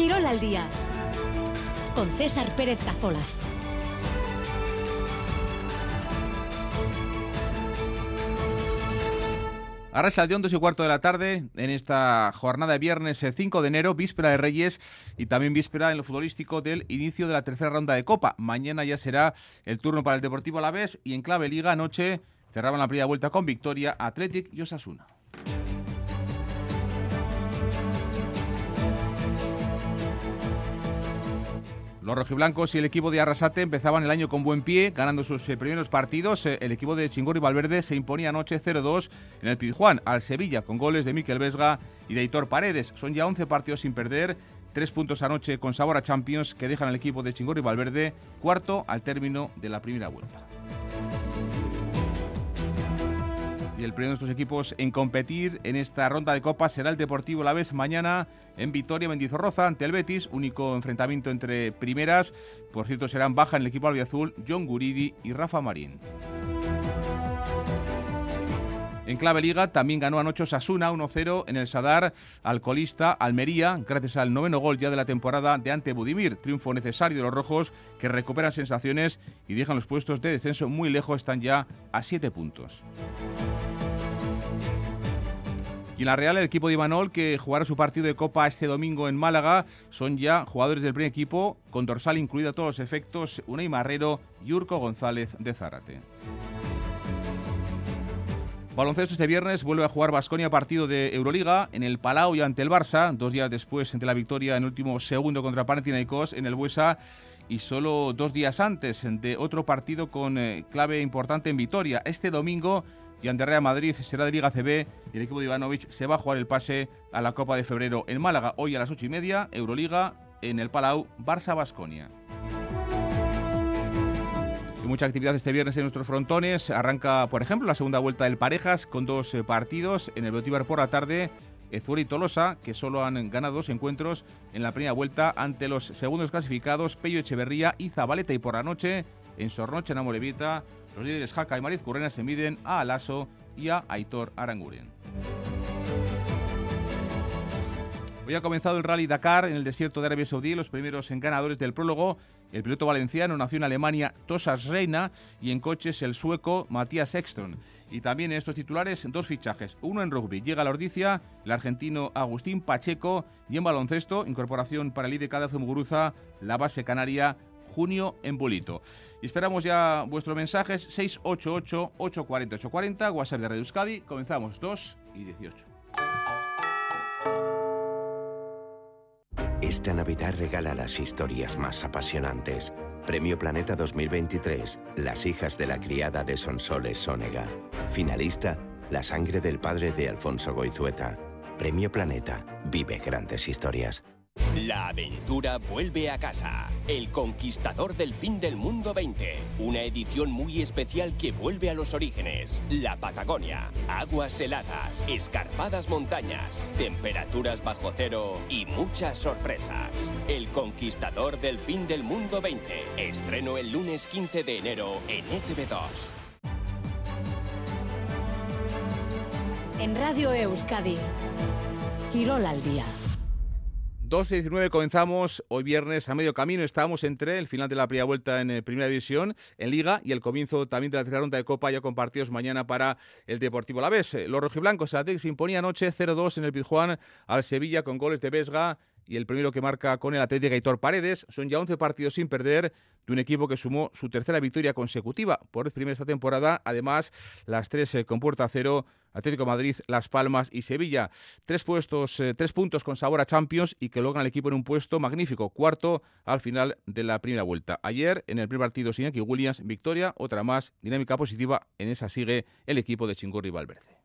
Quirol al día con César Pérez Gazolaz. Ahora salió 2 y cuarto de la tarde en esta jornada de viernes 5 eh, de enero, víspera de Reyes y también víspera en lo futbolístico del inicio de la tercera ronda de Copa. Mañana ya será el turno para el Deportivo Alavés y en clave Liga anoche cerraban la primera vuelta con victoria Athletic y Osasuna. Los rojiblancos y el equipo de Arrasate empezaban el año con buen pie, ganando sus eh, primeros partidos. Eh, el equipo de Chingor y Valverde se imponía anoche 0-2 en el Pizjuán al Sevilla con goles de Miquel Vesga y de Hitor Paredes. Son ya 11 partidos sin perder, tres puntos anoche con sabor a Champions que dejan al equipo de Chingor y Valverde cuarto al término de la primera vuelta. Y el primero de estos equipos en competir en esta ronda de Copa será el Deportivo La Vez mañana en Vitoria Mendizorroza ante el Betis, único enfrentamiento entre primeras. Por cierto, serán baja en el equipo albiazul John Guridi y Rafa Marín. En clave liga también ganó anoche Sasuna 1-0 en el Sadar al colista Almería, gracias al noveno gol ya de la temporada de ante Budimir. Triunfo necesario de los rojos que recuperan sensaciones y dejan los puestos de descenso muy lejos, están ya a 7 puntos. Y en la Real, el equipo de Imanol, que jugará su partido de Copa este domingo en Málaga, son ya jugadores del primer equipo, con dorsal incluido a todos los efectos, Unai Marrero y Urco González de Zárate. Baloncesto este viernes vuelve a jugar Basconia partido de Euroliga en el Palau y ante el Barça, dos días después de la victoria en último segundo contra Panathinaikos en el Buesa y solo dos días antes de otro partido con eh, clave importante en Vitoria. Este domingo y Real Madrid será de Liga CB y el equipo de Ivanovic se va a jugar el pase a la Copa de Febrero en Málaga. Hoy a las ocho y media, Euroliga en el Palau, Barça-Basconia. Y mucha actividad este viernes en nuestros frontones. Arranca, por ejemplo, la segunda vuelta del Parejas con dos eh, partidos. En el Botívar por la tarde, Ezuri y Tolosa, que solo han ganado dos encuentros en la primera vuelta ante los segundos clasificados, Pello Echeverría y Zabaleta. Y por la noche, en Sornoche, en Amorevita, los líderes Jaca y Mariz Currena se miden a Alaso y a Aitor Aranguren. Hoy ha comenzado el Rally Dakar en el desierto de Arabia Saudí, los primeros ganadores del prólogo. El piloto valenciano nació en Alemania Tosas Reina y en coches el sueco Matías Ekström. Y también en estos titulares dos fichajes, uno en rugby, llega a la Ordicia, el argentino Agustín Pacheco y en baloncesto, incorporación para el IDK de Muguruza, la base canaria junio en Bolito. Y esperamos ya vuestros mensajes 688 840 840 WhatsApp de Radio Euskadi. Comenzamos 2 y 18. Esta Navidad regala las historias más apasionantes. Premio Planeta 2023, Las hijas de la criada de Sonsoles Sónega. Finalista, La sangre del padre de Alfonso Goizueta. Premio Planeta, vive grandes historias. La aventura vuelve a casa. El Conquistador del Fin del Mundo 20. Una edición muy especial que vuelve a los orígenes. La Patagonia. Aguas heladas, escarpadas montañas, temperaturas bajo cero y muchas sorpresas. El Conquistador del Fin del Mundo 20. Estreno el lunes 15 de enero en ETV2. En Radio Euskadi. Quirol al día. 2-19 comenzamos hoy viernes a medio camino. Estamos entre el final de la primera vuelta en eh, Primera División, en Liga, y el comienzo también de la tercera ronda de Copa, ya con partidos mañana para el Deportivo La Vez. Los rojiblancos, se imponía anoche 0-2 en el Pizjuán al Sevilla con goles de Vesga y el primero que marca con el Atlético Gaitor Paredes. Son ya 11 partidos sin perder de un equipo que sumó su tercera victoria consecutiva por vez primera esta temporada. Además, las tres eh, con puerta cero, Atlético Madrid, Las Palmas y Sevilla. Tres puestos, eh, tres puntos con sabor a Champions y que logran el equipo en un puesto magnífico, cuarto al final de la primera vuelta. Ayer, en el primer partido, Iñaki Williams, victoria, otra más, dinámica positiva. En esa sigue el equipo de Chingorri Valverde.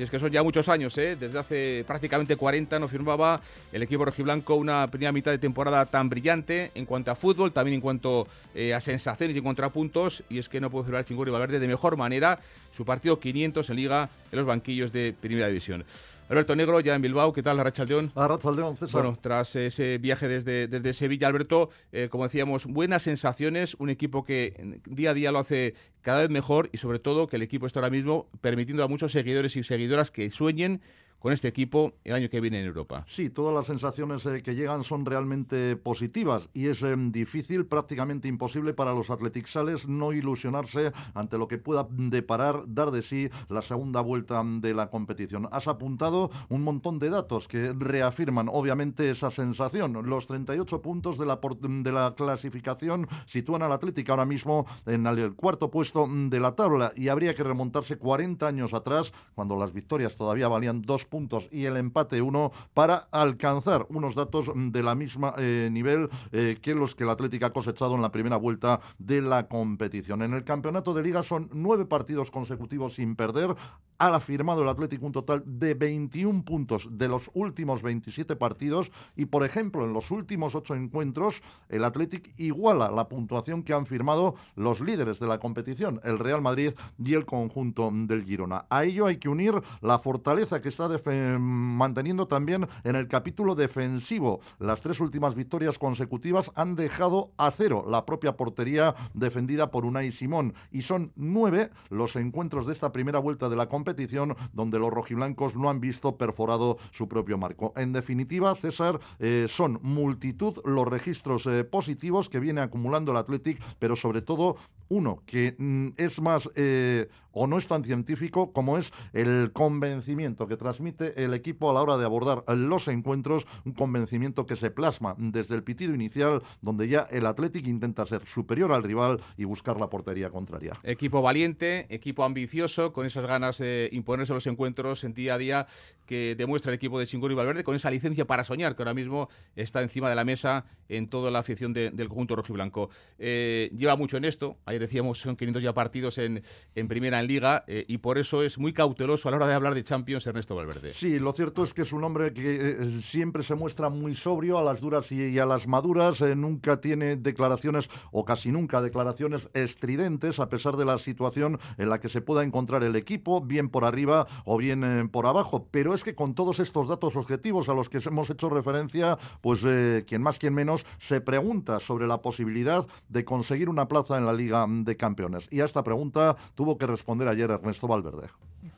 Y es que son ya muchos años, ¿eh? desde hace prácticamente 40 no firmaba el equipo rojiblanco una primera mitad de temporada tan brillante en cuanto a fútbol, también en cuanto eh, a sensaciones y en cuanto a puntos. Y es que no puedo celebrar Chingurri Valverde de mejor manera su partido 500 en Liga en los banquillos de Primera División. Alberto Negro, ya en Bilbao, ¿qué tal, Arrachaldeón? Arrachaldeón, César. Bueno, tras ese viaje desde, desde Sevilla, Alberto, eh, como decíamos, buenas sensaciones, un equipo que día a día lo hace cada vez mejor y sobre todo que el equipo está ahora mismo permitiendo a muchos seguidores y seguidoras que sueñen con este equipo el año que viene en Europa. Sí, todas las sensaciones eh, que llegan son realmente positivas y es em, difícil, prácticamente imposible para los Athletic Sales no ilusionarse ante lo que pueda deparar, dar de sí la segunda vuelta de la competición. Has apuntado un montón de datos que reafirman obviamente esa sensación. Los 38 puntos de la, de la clasificación sitúan al Athletic ahora mismo en el cuarto puesto de la tabla y habría que remontarse 40 años atrás cuando las victorias todavía valían dos puntos y el empate uno para alcanzar unos datos de la misma eh, nivel eh, que los que el Atlético ha cosechado en la primera vuelta de la competición. En el campeonato de liga son nueve partidos consecutivos sin perder. Ha firmado el Atlético un total de 21 puntos de los últimos 27 partidos y, por ejemplo, en los últimos ocho encuentros, el Atlético iguala la puntuación que han firmado los líderes de la competición, el Real Madrid y el conjunto del Girona. A ello hay que unir la fortaleza que está de manteniendo también en el capítulo defensivo. Las tres últimas victorias consecutivas han dejado a cero la propia portería defendida por Unai Simón y son nueve los encuentros de esta primera vuelta de la competición donde los rojiblancos no han visto perforado su propio marco. En definitiva, César, eh, son multitud los registros eh, positivos que viene acumulando el Athletic, pero sobre todo uno que mm, es más eh, o no es tan científico como es el convencimiento que transmite el equipo a la hora de abordar los encuentros, un convencimiento que se plasma desde el pitido inicial, donde ya el Athletic intenta ser superior al rival y buscar la portería contraria. Equipo valiente, equipo ambicioso, con esas ganas de imponerse los encuentros en día a día que demuestra el equipo de Chingón y Valverde, con esa licencia para soñar que ahora mismo está encima de la mesa en toda la afición del conjunto rojiblanco. Eh, lleva mucho en esto, ayer decíamos son 500 ya partidos en, en primera en liga eh, y por eso es muy cauteloso a la hora de hablar de Champions Ernesto Valverde. Sí, lo cierto es que es un hombre que eh, siempre se muestra muy sobrio a las duras y, a las maduras, eh, nunca tiene declaraciones o casi nunca declaraciones estridentes a pesar de la situación en la que se pueda encontrar el equipo, bien por arriba o bien por abajo, pero es que con todos estos datos objetivos a los que hemos hecho referencia, pues quien más, quien menos, se pregunta sobre la posibilidad de conseguir una plaza en la Liga de Campeones. Y a esta pregunta tuvo que responder ayer Ernesto Valverde.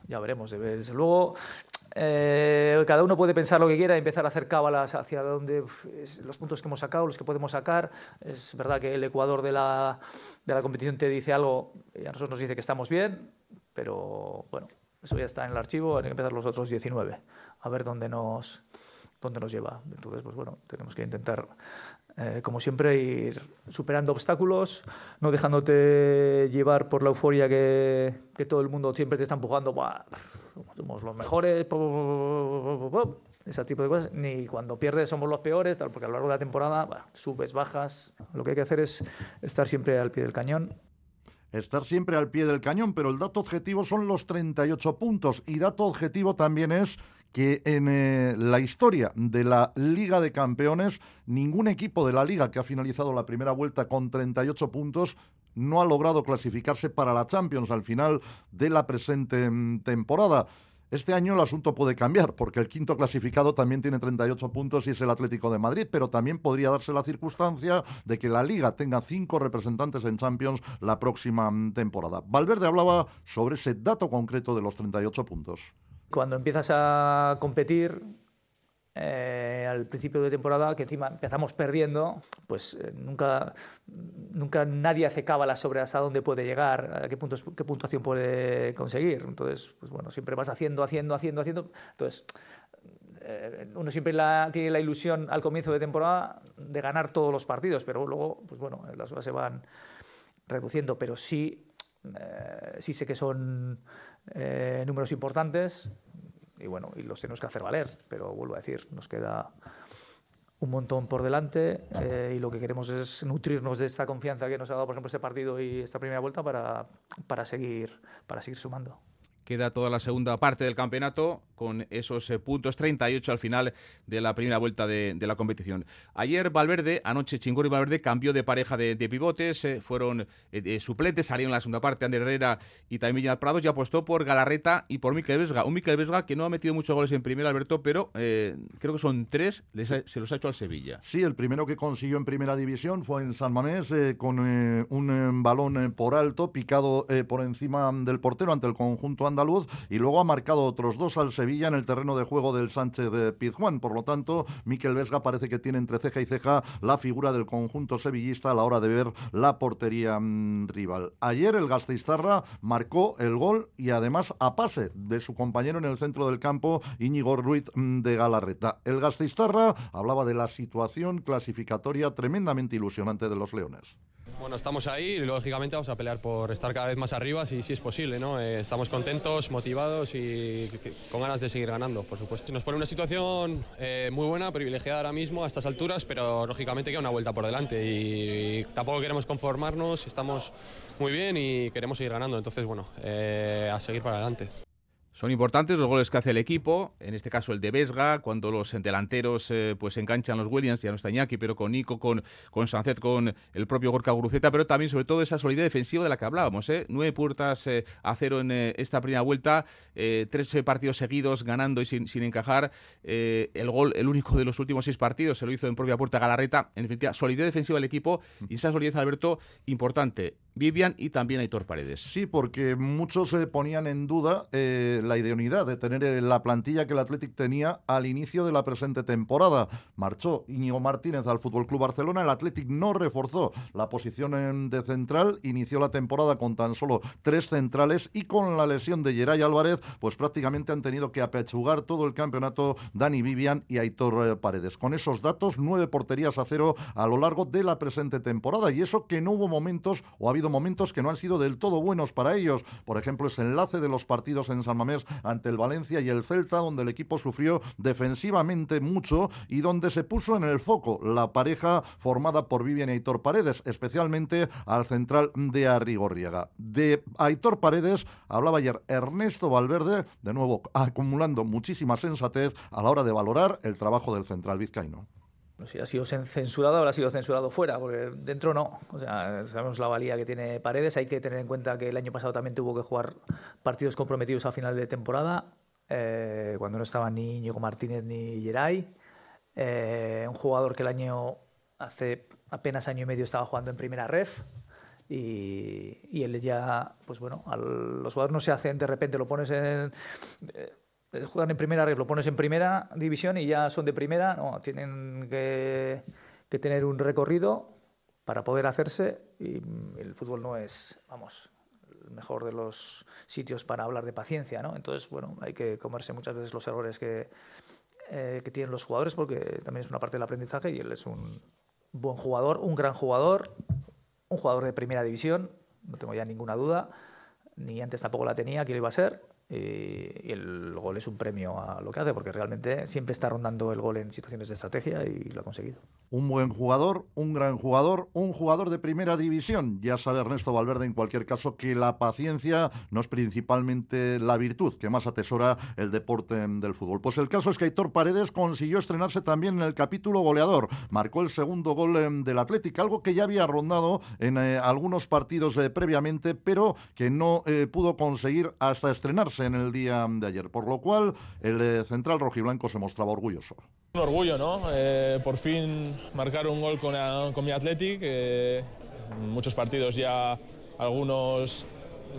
Ya veremos. Desde luego, eh, cada uno puede pensar lo que quiera empezar a hacer cábalas hacia donde los puntos que hemos sacado, los que podemos sacar. Es verdad que el Ecuador de la, de la competición te dice algo y a nosotros nos dice que estamos bien, pero bueno, eso ya está en el archivo, hay que empezar los otros 19, a ver dónde nos, dónde nos lleva. Entonces, pues bueno, tenemos que intentar eh, como siempre, ir superando obstáculos, no dejándote llevar por la euforia que, todo el mundo siempre te está empujando. somos los mejores, ese tipo de cosas. Ni cuando pierdes somos los peores, tal, porque a lo largo de la temporada subes, bajas. Lo que hay que hacer es estar siempre al pie del cañón estar siempre al pie del cañón, pero el dato objetivo son los 38 puntos y dato objetivo también es que en eh, la historia de la Liga de Campeones, ningún equipo de la liga que ha finalizado la primera vuelta con 38 puntos no ha logrado clasificarse para la Champions al final de la presente mm, temporada. Este año el asunto puede cambiar, porque el quinto clasificado también tiene 38 puntos y es el Atlético de Madrid, pero también podría darse la circunstancia de que la liga tenga cinco representantes en Champions la próxima mm, temporada. Valverde hablaba sobre ese dato concreto de los 38 puntos cuando empiezas a competir eh, al principio de temporada, que encima empezamos perdiendo, pues eh, nunca, nunca nadie hace cábalas sobre hasta dónde puede llegar, a qué, puntos, qué puntuación puede conseguir. Entonces, pues bueno, siempre vas haciendo, haciendo, haciendo, haciendo. Entonces, eh, uno siempre tiene la ilusión al comienzo de temporada de ganar todos los partidos, pero luego, pues bueno, las horas se van reduciendo, pero sí, sí sé que son números importantes y bueno, y los tenemos que hacer valer, pero vuelvo a decir, nos queda un montón por delante eh, y lo que queremos es nutrirnos de esta confianza que nos ha dado, por ejemplo, este partido y esta primera vuelta para, para, seguir, para seguir sumando. Queda toda la segunda parte del campeonato con esos eh, puntos 38 al final de la primera vuelta de, la competición. Ayer Valverde, anoche Chingor y Valverde cambió de pareja de, pivotes, eh, fueron eh, suplentes, salieron en la segunda parte Ander Herrera y también Villar Prados y apostó por Galarreta y por Miquel Vesga. Un Miquel Vesga que no ha metido muchos goles en primera, Alberto, pero creo que son tres, se los ha hecho al Sevilla. Sí, el primero que consiguió en primera división fue en San Mamés con un balón por alto, picado por encima del portero ante el conjunto andaluz y luego ha marcado otros dos al Sevilla en el terreno de juego del Sánchez de Pizjuán. Por lo tanto, Miquel Vesga parece que tiene entre ceja y ceja la figura del conjunto sevillista a la hora de ver la portería mm, rival. Ayer el Gasteiztarra marcó el gol y además a pase de su compañero en el centro del campo, Íñigo Ruiz mm, de Galarreta. El Gasteiztarra hablaba de la situación clasificatoria tremendamente ilusionante de los Leones. Bueno, estamos ahí y lógicamente vamos a pelear por estar cada vez más arriba si, si es posible. ¿no? Eh, estamos contentos, motivados y con ganas de seguir ganando, por supuesto. Nos pone una situación eh, muy buena, privilegiada ahora mismo a estas alturas, pero lógicamente queda una vuelta por delante y, tampoco queremos conformarnos, estamos muy bien y queremos seguir ganando. Entonces, bueno, eh, a seguir para adelante. Son importantes los goles que hace el equipo, en este caso el de Vesga, cuando los delanteros eh, pues enganchan los Williams, ya no está Iñaki, pero con Nico, con, con con el propio Gorka Guruceta, pero también sobre todo esa solidez defensiva de la que hablábamos. ¿eh? Nueve puertas eh, a cero en eh, esta primera vuelta, tres partidos seguidos ganando y sin, sin encajar. el gol, el único de los últimos seis partidos, se lo hizo en propia puerta Galarreta. En definitiva, solidez defensiva del equipo y esa solidez, Alberto, importante. Vivian y también Aitor Paredes. Sí, porque muchos se ponían en duda la idoneidad de tener eh, la plantilla que el Athletic tenía al inicio de la presente temporada. Marchó Íñigo Martínez al Fútbol Club Barcelona, el Athletic no reforzó la posición de central, inició la temporada con tan solo tres centrales y con la lesión de Geray Álvarez, pues prácticamente han tenido que apechugar todo el campeonato Dani Vivian y Aitor eh, Paredes. Con esos datos, nueve porterías a cero a lo largo de la presente temporada y eso que no hubo momentos o ha habido momentos que no han sido del todo buenos para ellos. Por ejemplo, ese enlace de los partidos en San Mamés ante el Valencia y el Celta, donde el equipo sufrió defensivamente mucho y donde se puso en el foco la pareja formada por Vivian y Aitor Paredes, especialmente al central de Arrigorriaga. De Aitor Paredes hablaba ayer Ernesto Valverde, de nuevo acumulando muchísima sensatez a la hora de valorar el trabajo del central vizcaíno. Si ha sido censurado, habrá sido censurado fuera, porque dentro no. O sea, sabemos la valía que tiene Paredes. Hay que tener en cuenta que el año pasado también tuvo que jugar partidos comprometidos a final de temporada, eh, cuando no estaban ni Íñigo Martínez ni Geray. Eh, un jugador que el año, hace apenas año y medio estaba jugando en primera red. Y, él ya, pues bueno, los jugadores no se hacen de repente, lo pones en. Eh, juegan en primera red, lo pones en primera división y ya son de primera. No, tienen que, que tener un recorrido para poder hacerse y el fútbol no es, vamos, mejor de los sitios para hablar de paciencia, ¿no? Entonces, bueno, hay que comerse muchas veces los errores que, eh, que tienen los jugadores porque también es una parte del aprendizaje y él es un buen jugador, un gran jugador, un jugador de primera división, no tengo ya ninguna duda, ni antes tampoco la tenía que lo iba a ser, y el gol es un premio a lo que hace, porque realmente siempre está rondando el gol en situaciones de estrategia y lo ha conseguido. Un buen jugador, un gran jugador, un jugador de primera división. Ya sabe Ernesto Valverde en cualquier caso que la paciencia no es principalmente la virtud que más atesora el deporte del fútbol. Pues el caso es que Aitor Paredes consiguió estrenarse también en el capítulo goleador. Marcó el segundo gol em, del Atlético, algo que ya había rondado en eh, algunos partidos eh, previamente, pero que no eh, pudo conseguir hasta estrenarse en el día de ayer, por lo cual el eh, central rojiblanco se mostraba orgulloso. Un orgullo, ¿no? Eh, por fin marcar un gol con, con mi Athletic. Eh, muchos partidos ya, algunos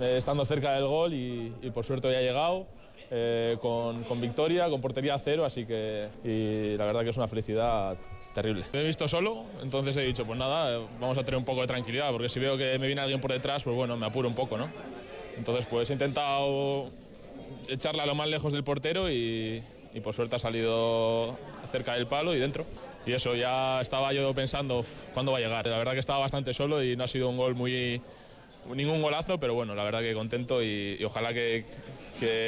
estando cerca del gol y, por suerte hoy ha llegado. con, con, victoria, con portería a cero, así que y la verdad que es una felicidad terrible. Me he visto solo, entonces he dicho, pues nada, vamos a tener un poco de tranquilidad, porque si veo que me viene alguien por detrás, pues bueno, me apuro un poco, ¿no? Entonces pues he intentado echarla lo más lejos del portero y, por suerte ha salido cerca del palo y dentro. Y eso, ya estaba yo pensando cuándo va a llegar. La verdad que estaba bastante solo y no ha sido un gol muy... ningún golazo, pero bueno, la verdad que contento y, ojalá que,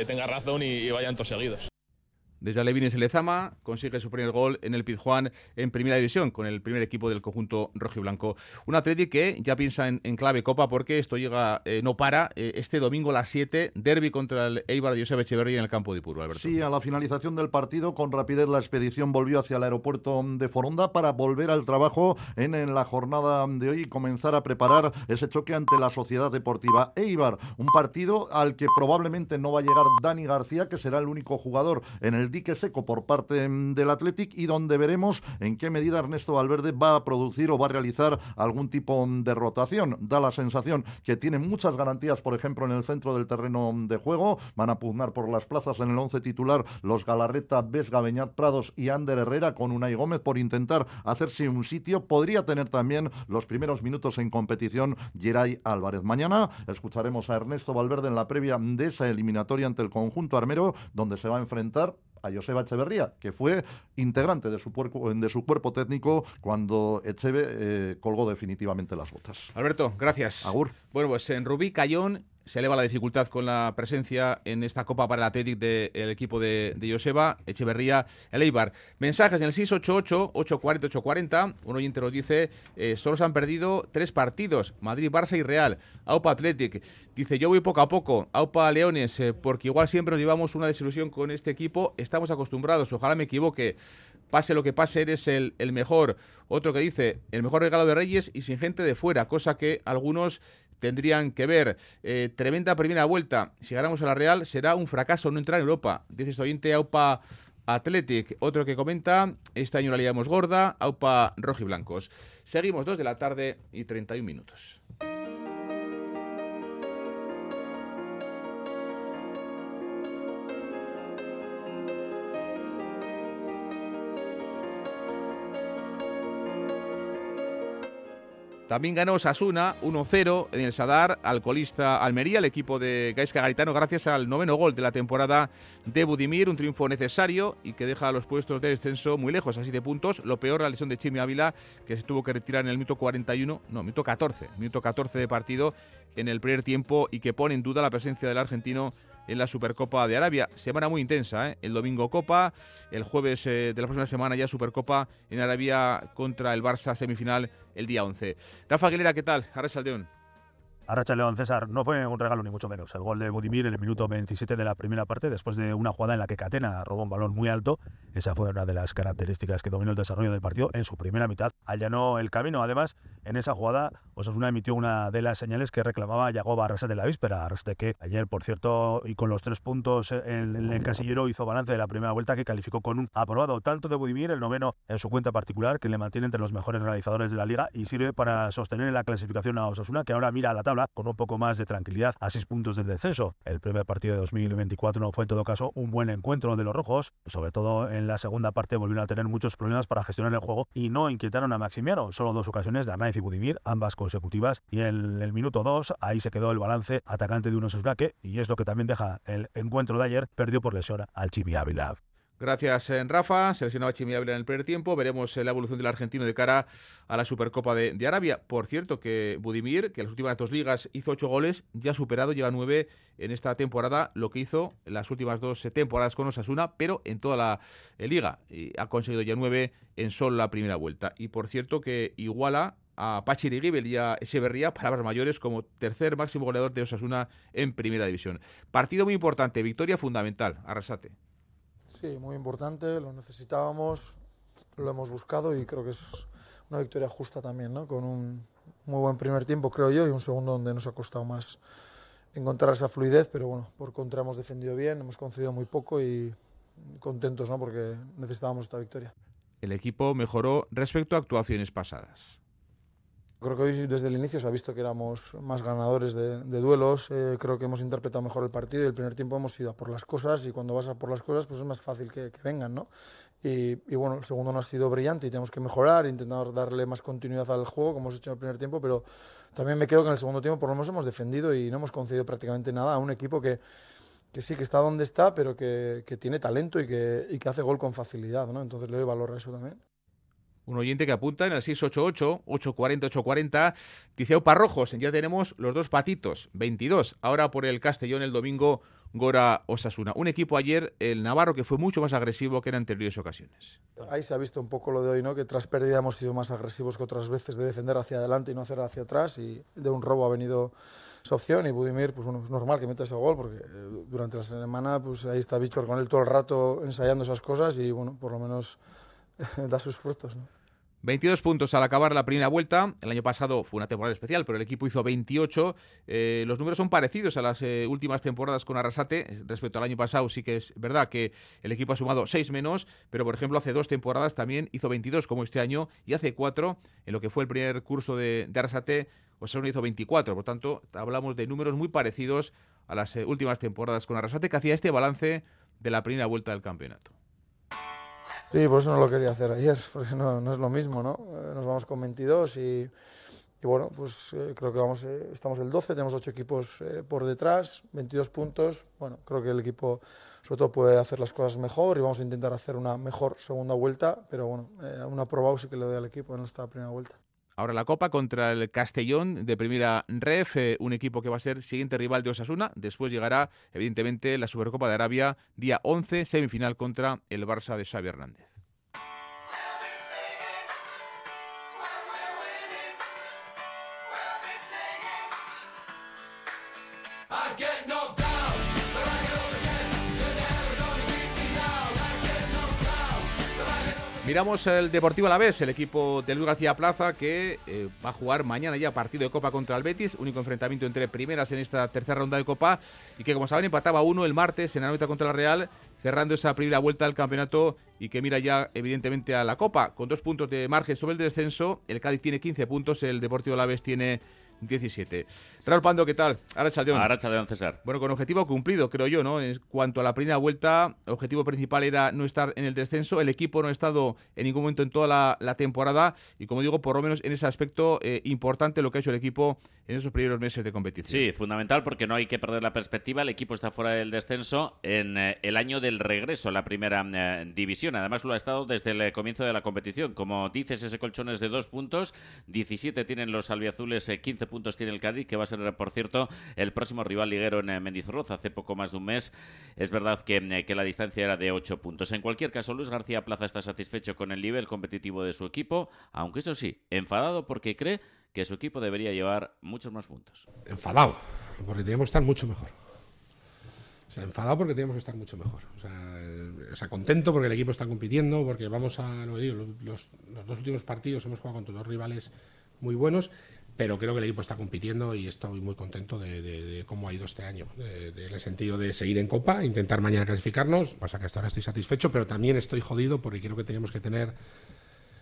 tenga razón y, y vayan todos seguidos. Desde Alevines y Lezama consigue su primer gol en el Pizjuán en Primera División con el primer equipo del conjunto rojo y blanco. Un Atleti que ya piensa en, clave Copa porque esto llega, eh, no para, eh, este domingo a las 7, derby contra el Eibar de Josep Echeverría en el campo de Ipurú, Alberto. Sí, a la finalización del partido, con rapidez la expedición volvió hacia el aeropuerto de Foronda para volver al trabajo en, en la jornada de hoy y comenzar a preparar ese choque ante la Sociedad Deportiva Eibar. Un partido al que probablemente no va a llegar Dani García, que será el único jugador en el dique seco por parte mm, del Athletic y donde veremos en qué medida Ernesto Valverde va a producir o va a realizar algún tipo mm, de rotación. Da la sensación que tiene muchas garantías, por ejemplo, en el centro del terreno mm, de juego. Van a pugnar por las plazas en el once titular los Galarreta, Vesga, Beñat Prados y Ander Herrera con Unai Gómez por intentar hacerse un sitio. Podría tener también los primeros minutos en competición Geray Álvarez. Mañana escucharemos a Ernesto Valverde en la previa de esa eliminatoria ante el conjunto armero, donde se va a enfrentar a Joseba Echeverría, que fue integrante de su, cuerpo, de su cuerpo técnico cuando Echeve eh, colgó definitivamente las botas. Alberto, gracias. Agur. Bueno, pues en Rubí Cayón se eleva la dificultad con la presencia en esta Copa para el Athletic del equipo de, de, Joseba, Echeverría, el Eibar. Mensajes en el 688-840-840. Un oyente nos dice, eh, solo se han perdido tres partidos, Madrid, Barça y Real. Aupa Athletic. Dice, yo voy poco a poco. Aupa Leones, eh, porque igual siempre nos llevamos una desilusión con este equipo. Estamos acostumbrados, ojalá me equivoque. Pase lo que pase, eres el, el mejor. Otro que dice, el mejor regalo de Reyes y sin gente de fuera, cosa que algunos tendrían que ver. Eh, tremenda primera vuelta. Si ganamos a la Real, será un fracaso no entrar en Europa. Dice este oyente Aupa Athletic. Otro que comenta, este año la liamos gorda, Aupa Rojiblancos. Seguimos dos de la tarde y 31 minutos. También ganó Sasuna 1-0 en el Sadar al colista Almería, el equipo de Gaisca Garitano, gracias al noveno gol de la temporada de Budimir, un triunfo necesario y que deja a los puestos de descenso muy lejos, así de puntos. Lo peor, la lesión de Chimi Ávila, que se tuvo que retirar en el minuto 41, no, minuto 14, minuto 14 de partido en el primer tiempo y que pone en duda la presencia del argentino en la Supercopa de Arabia. Semana muy intensa, ¿eh? el domingo Copa, el jueves eh, de la próxima semana ya Supercopa en Arabia contra el Barça semifinal el día 11. Rafa Aguilera, ¿qué tal? Arras Saldeón. Arracha León César no fue un regalo ni mucho menos. El gol de Budimir en el minuto 27 de la primera parte, después de una jugada en la que Catena robó un balón muy alto. Esa fue una de las características que dominó el desarrollo del partido en su primera mitad. Allanó el camino. Además, en esa jugada, Osasuna emitió una de las señales que reclamaba Yagoba Arrasate de la víspera. Arrasate que ayer, por cierto, y con los tres puntos en el casillero, hizo balance de la primera vuelta que calificó con un aprobado tanto de Budimir, el noveno en su cuenta particular, que le mantiene entre los mejores realizadores de la liga y sirve para sostener en la clasificación a Osasuna, que ahora mira a la tabla con un poco más de tranquilidad a seis puntos del descenso. El primer partido de 2024 no fue en todo caso un buen encuentro de los rojos, sobre todo en la segunda parte volvieron a tener muchos problemas para gestionar el juego y no inquietaron a Maximiano, solo dos ocasiones de Arnaiz y Budimir, ambas consecutivas, y en el minuto 2 ahí se quedó el balance atacante de uno que, y es lo que también deja el encuentro de ayer, perdió por lesión al Chibi Ávila. Gracias, eh, Rafa. Seleccionaba Chimi en el primer tiempo. Veremos eh, la evolución del argentino de cara a la Supercopa de, Arabia. Por cierto, que Budimir, que en las últimas dos ligas hizo ocho goles, ya ha superado, lleva nueve en esta temporada, lo que hizo en las últimas dos eh, temporadas con Osasuna, pero en toda la liga. Y ha conseguido ya nueve en solo la primera vuelta. Y por cierto, que iguala a Pachi Rigibel y a Echeverría, palabras mayores, como tercer máximo goleador de Osasuna en primera división. Partido muy importante, victoria fundamental. Arrasate. Sí, muy importante, lo necesitábamos, lo hemos buscado y creo que es una victoria justa también, ¿no? Con un muy buen primer tiempo, creo yo, y un segundo donde nos ha costado más encontrar esa fluidez, pero bueno, por contra hemos defendido bien, hemos concedido muy poco y contentos, ¿no? Porque necesitábamos esta victoria. El equipo mejoró respecto a actuaciones pasadas. Creo que hoy desde el inicio se ha visto que éramos más ganadores de, duelos, eh, creo que hemos interpretado mejor el partido y el primer tiempo hemos ido a por las cosas y cuando vas a por las cosas pues es más fácil que, vengan, ¿no? Y, bueno, el segundo no ha sido brillante y tenemos que mejorar, intentar darle más continuidad al juego como hemos hecho en el primer tiempo, pero también me quedo que en el segundo tiempo por lo menos hemos defendido y no hemos concedido prácticamente nada a un equipo que, que sí, que está donde está, pero que, que tiene talento y que, y que hace gol con facilidad, ¿no? Entonces le doy valor a eso también. Un oyente que apunta en el 688-840-840. Dice Opa Rojos, ya tenemos los dos patitos, 22. Ahora por el Castellón el domingo Gora Osasuna. Un equipo ayer, el Navarro, que fue mucho más agresivo que en anteriores ocasiones. Ahí se ha visto un poco lo de hoy, ¿no? que tras pérdida hemos sido más agresivos que otras veces de defender hacia adelante y no hacer hacia atrás. Y de un robo ha venido esa opción y Budimir, pues bueno, es normal que meta ese gol porque eh, durante la semana pues ahí está Bichor con él todo el rato ensayando esas cosas y bueno, por lo menos da sus frutos. ¿no? 22 puntos al acabar la primera vuelta. El año pasado fue una temporada especial, pero el equipo hizo 28. Eh, los números son parecidos a las eh, últimas temporadas con Arrasate. Respecto al año pasado, sí que es verdad que el equipo ha sumado 6 menos, pero por ejemplo, hace dos temporadas también hizo 22 como este año y hace 4 en lo que fue el primer curso de, de Arrasate. Osasuna hizo 24. Por tanto, hablamos de números muy parecidos a las eh, últimas temporadas con Arrasate, que hacía este balance de la primera vuelta del campeonato. Sí, por eso no lo quería hacer ayer, porque no, es lo mismo, ¿no? Eh, nos vamos con 22 y, bueno, pues eh, creo que vamos, eh, estamos el 12, tenemos 8 equipos eh, por detrás, 22 puntos. Bueno, creo que el equipo sobre todo puede hacer las cosas mejor y vamos a intentar hacer una mejor segunda vuelta, pero bueno, eh, una aprobado sí que le doy al equipo en esta primera vuelta. Ahora la Copa contra el Castellón de primera ref, eh, un equipo que va a ser siguiente rival de Osasuna. Después llegará, evidentemente, la Supercopa de Arabia, día 11, semifinal contra el Barça de Xavi Hernández. Miramos el Deportivo Alavés, el equipo de Luis García Plaza que eh, va a jugar mañana ya partido de Copa contra el Betis, único enfrentamiento entre primeras en esta tercera ronda de Copa y que como saben empataba uno el martes en la noche contra la Real, cerrando esa primera vuelta del campeonato y que mira ya evidentemente a la Copa. Con dos puntos de margen sobre el descenso, el Cádiz tiene 15 puntos, el Deportivo Alavés tiene 17. Raúl Pando, ¿qué tal? Ahora Chaldeón. Ahora Chaldeón, César. Bueno, con objetivo cumplido, creo yo, ¿no? En cuanto a la primera vuelta, el objetivo principal era no estar en el descenso. El equipo no ha estado en ningún momento en toda la, la temporada y, como digo, por lo menos en ese aspecto eh, importante lo que ha hecho el equipo en esos primeros meses de competición. Sí, fundamental porque no hay que perder la perspectiva. El equipo está fuera del descenso en eh, el año del regreso a la primera eh, división. Además, lo ha estado desde el comienzo de la competición. Como dices, ese colchón es de dos puntos. 17 tienen los albiazules, 15 puntos tiene el Cádiz, que va a ser, por cierto, el próximo rival liguero en Mendizorroza hace poco más de un mes. Es verdad que, que, la distancia era de 8 puntos. En cualquier caso, Luis García Plaza está satisfecho con el nivel competitivo de su equipo, aunque eso sí, enfadado porque cree que su equipo debería llevar muchos más puntos. Enfadado, porque teníamos que estar mucho mejor. Enfadado porque teníamos que estar mucho mejor. O sea, eh, o sea contento porque el equipo está compitiendo, porque vamos a, lo digo, los dos últimos partidos hemos jugado contra dos rivales muy buenos pero creo que el equipo está compitiendo y estoy muy contento de, cómo ha ido este año, en el sentido de seguir en Copa, intentar mañana clasificarnos, pasa que hasta ahora estoy satisfecho, pero también estoy jodido porque creo que tenemos que tener,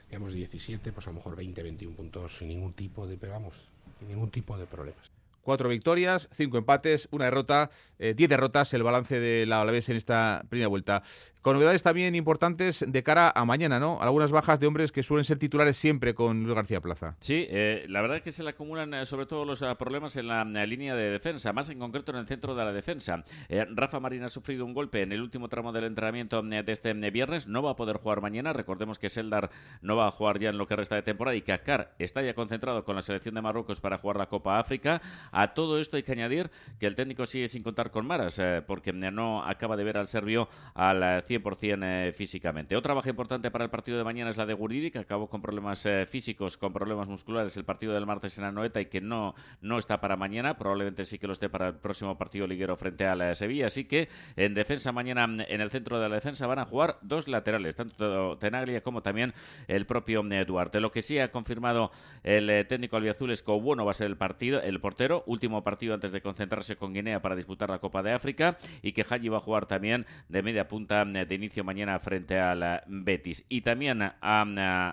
digamos, 17, pues a lo mejor 20, 21 puntos sin ningún tipo de, pero vamos, sin ningún tipo de problemas. Cuatro victorias, cinco empates, una derrota, eh, diez derrotas, el balance de la Alavés en esta primera vuelta. Con novedades también importantes de cara a mañana, ¿no? Algunas bajas de hombres que suelen ser titulares siempre con Luis García Plaza. Sí, eh, la verdad es que se le acumulan eh, sobre todo los uh, problemas en la, en la, línea de defensa, más en concreto en el centro de la defensa. Eh, Rafa Marín ha sufrido un golpe en el último tramo del entrenamiento de este viernes, no va a poder jugar mañana. Recordemos que Seldar no va a jugar ya en lo que resta de temporada y que Akar está ya concentrado con la selección de Marruecos para jugar la Copa África. A todo esto hay que añadir que el técnico sigue sin contar con Maras, eh, porque no acaba de ver al serbio al 100% eh, físicamente. Otra baja importante para el partido de mañana es la de Gurdidi, que acabó con problemas eh, físicos, con problemas musculares el partido del martes en Anoeta y que no, no está para mañana. Probablemente sí que lo esté para el próximo partido liguero frente a la Sevilla. Así que en defensa mañana, en el centro de la defensa, van a jugar dos laterales, tanto Tenaglia como también el propio Duarte. Lo que sí ha confirmado el técnico albiazul es que bueno va a ser el partido, el portero, último partido antes de concentrarse con Guinea para disputar la Copa de África y que Haji va a jugar también de media punta de inicio mañana frente al Betis. Y también ha,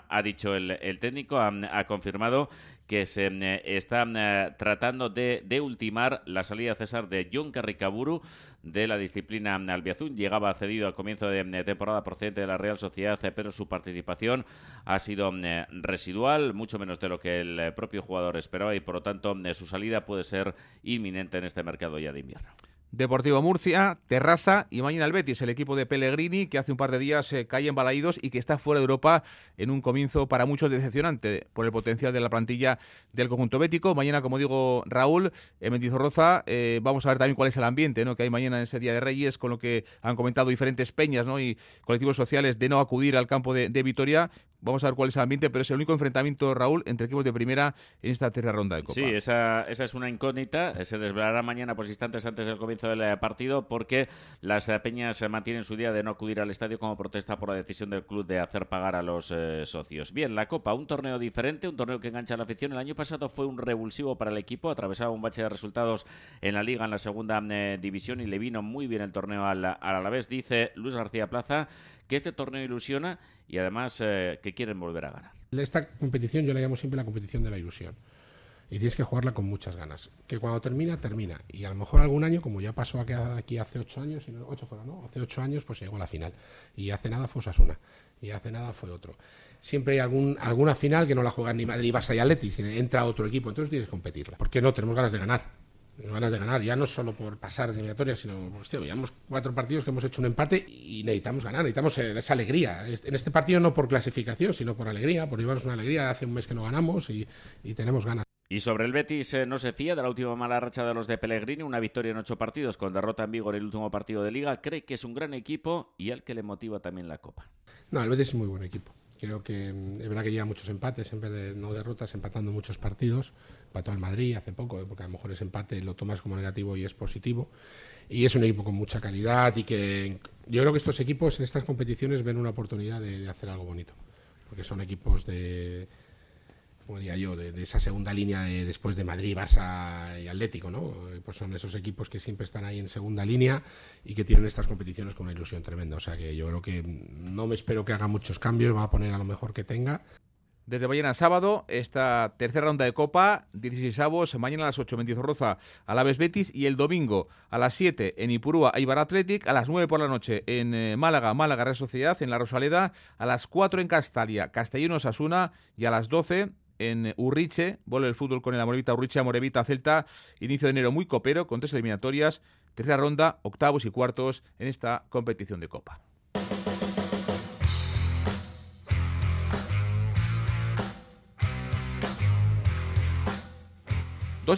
ha dicho el, técnico, ha, confirmado que se eh, está eh, tratando de, ultimar la salida César de John Carricaburu de la disciplina albiazul. Llegaba cedido al comienzo de, de temporada procedente de la Real Sociedad, pero su participación ha sido eh, residual, mucho menos de lo que el propio jugador esperaba y por lo tanto su salida puede ser inminente en este mercado ya de invierno. Deportivo Murcia, Terrassa y mañana el Betis, el equipo de Pellegrini que hace un par de días eh, cae en Balaídos y que está fuera de Europa en un comienzo para muchos decepcionante por el potencial de la plantilla del conjunto bético. Mañana, como digo, Raúl, en Mendizorroza, eh, vamos a ver también cuál es el ambiente ¿no? que hay mañana en ese Día de Reyes, con lo que han comentado diferentes peñas ¿no? y colectivos sociales de no acudir al campo de, de Vitoria. Vamos a ver cuál es el ambiente, pero es el único enfrentamiento, Raúl, entre equipos de primera en esta tercera ronda de Copa. Sí, esa, esa es una incógnita. Se desvelará mañana, pues instantes antes del comienzo del eh, partido, porque las eh, peñas mantienen su día de no acudir al estadio como protesta por la decisión del club de hacer pagar a los eh, socios. Bien, la Copa, un torneo diferente, un torneo que engancha a la afición. El año pasado fue un revulsivo para el equipo, atravesaba un bache de resultados en la liga, en la segunda división, y le vino muy bien el torneo al, al Alavés. Dice Luis García Plaza que este torneo ilusiona y además eh, que quieren volver a ganar. Esta competición yo la llamo siempre la competición de la ilusión. Y tienes que jugarla con muchas ganas. Que cuando termina, termina. Y a lo mejor algún año, como ya pasó aquí, hace ocho años, ocho. Hace ocho años, pues llegó a la final. Y hace nada fue Osasuna. Y hace nada fue otro. Siempre hay algún, alguna final que no la juegan ni Madrid, Barça y Atleti, entra otro equipo. Entonces tienes que competirla. Porque no, tenemos ganas de ganar ganas de ganar, ya no solo por pasar de eliminatoria, sino, hostia, llevamos cuatro partidos que hemos hecho un empate y necesitamos ganar, necesitamos eh, esa alegría. En este partido no por clasificación, sino por alegría, por llevarnos una alegría. Hace un mes que no ganamos y, tenemos ganas. Y sobre el Betis eh, no se fía de la última mala racha de los de Pellegrini, una victoria en ocho partidos con derrota en Vigo en el último partido de liga. Cree que es un gran equipo y al que le motiva también la Copa. No, el Betis es muy buen equipo. Creo que mm, es verdad que lleva muchos empates en vez de no derrotas, empatando muchos partidos. Empató al Madrid hace poco, ¿eh? porque a lo mejor ese empate lo tomas como negativo y es positivo. Y es un equipo con mucha calidad y que yo creo que estos equipos en estas competiciones ven una oportunidad de hacer algo bonito. Porque son equipos de, como diría yo, de, esa segunda línea de, después de Madrid, Barça y Atlético, ¿no? Pues son esos equipos que siempre están ahí en segunda línea y que tienen estas competiciones con una ilusión tremenda. O sea que yo creo que no me espero que haga muchos cambios, va a poner a lo mejor que tenga. Desde mañana sábado, esta tercera ronda de Copa, 16 avos, mañana a las 8 en a Alaves Betis y el domingo a las 7 en Ipurúa, Ibar Athletic, a las 9 por la noche en eh, Málaga, Málaga Real Sociedad, en La Rosaleda, a las 4 en Castalia, Castellón Asuna y a las 12 en Urriche, vuelve el fútbol con el Amorevita Urriche, Amorevita Celta, inicio de enero muy copero, con tres eliminatorias, tercera ronda, octavos y cuartos en esta competición de Copa.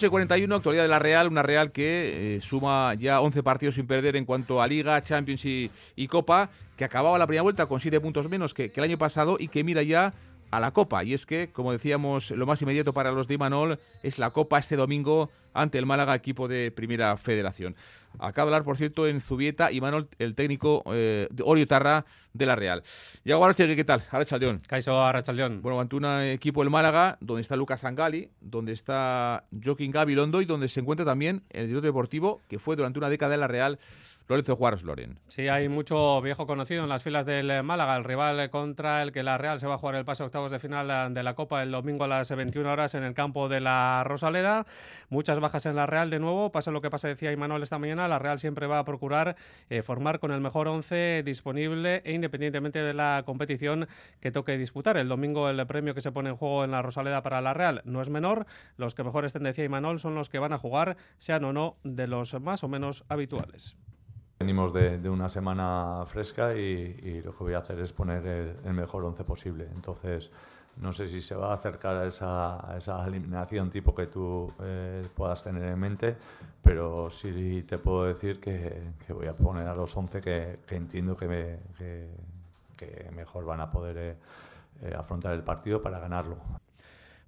Y 41, actualidad de la Real, una Real que eh, suma ya 11 partidos sin perder en cuanto a Liga, Champions y, Copa, que acababa la primera vuelta con 7 puntos menos que, que el año pasado y que mira ya a la Copa. Y es que, como decíamos, lo más inmediato para los de Imanol es la Copa este domingo ante el Málaga, equipo de Primera Federación. Acaba de hablar, por cierto, en Zubieta, Imanol, el técnico eh, de Oriotarra de la Real. Yago Arrachaldeón, ¿qué tal? Arrachaldeón. Caiso Arrachaldeón. Bueno, ante un equipo del Málaga, donde está Lucas Angali, donde está Joaquín Gabilondo y donde se encuentra también el director deportivo, que fue durante una década en la Real, Lorenzo Juárez Loren. Sí, hay mucho viejo conocido en las filas del Málaga, el rival contra el que la Real se va a jugar el pase octavos de final de la Copa el domingo a las 21 horas en el campo de la Rosaleda. Muchas bajas en la Real de nuevo, pasa lo que pasa, decía Imanol esta mañana, la Real siempre va a procurar eh, formar con el mejor once disponible e independientemente de la competición que toque disputar. El domingo el premio que se pone en juego en la Rosaleda para la Real no es menor, los que mejor estén, decía Imanol, son los que van a jugar, sean o no de los más o menos habituales. Venimos de, una semana fresca y, lo que voy a hacer es poner el, mejor once posible. Entonces, no sé si se va a acercar a esa, eliminación tipo que tú eh, puedas tener en mente, pero sí te puedo decir que, voy a poner a los 11 que, entiendo que, mejor van a poder eh, afrontar el partido para ganarlo